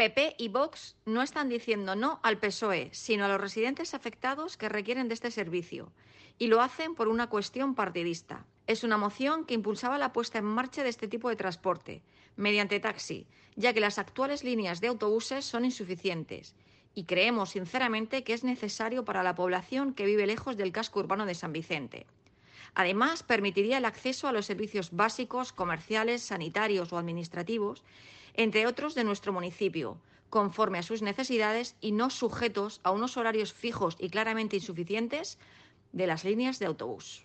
PP y Vox no están diciendo no al PSOE, sino a los residentes afectados que requieren de este servicio, y lo hacen por una cuestión partidista. Es una moción que impulsaba la puesta en marcha de este tipo de transporte, mediante taxi, ya que las actuales líneas de autobuses son insuficientes, y creemos sinceramente que es necesario para la población que vive lejos del casco urbano de San Vicente. Además, permitiría el acceso a los servicios básicos, comerciales, sanitarios o administrativos entre otros de nuestro municipio, conforme a sus necesidades y no sujetos a unos horarios fijos y claramente insuficientes de las líneas de autobús.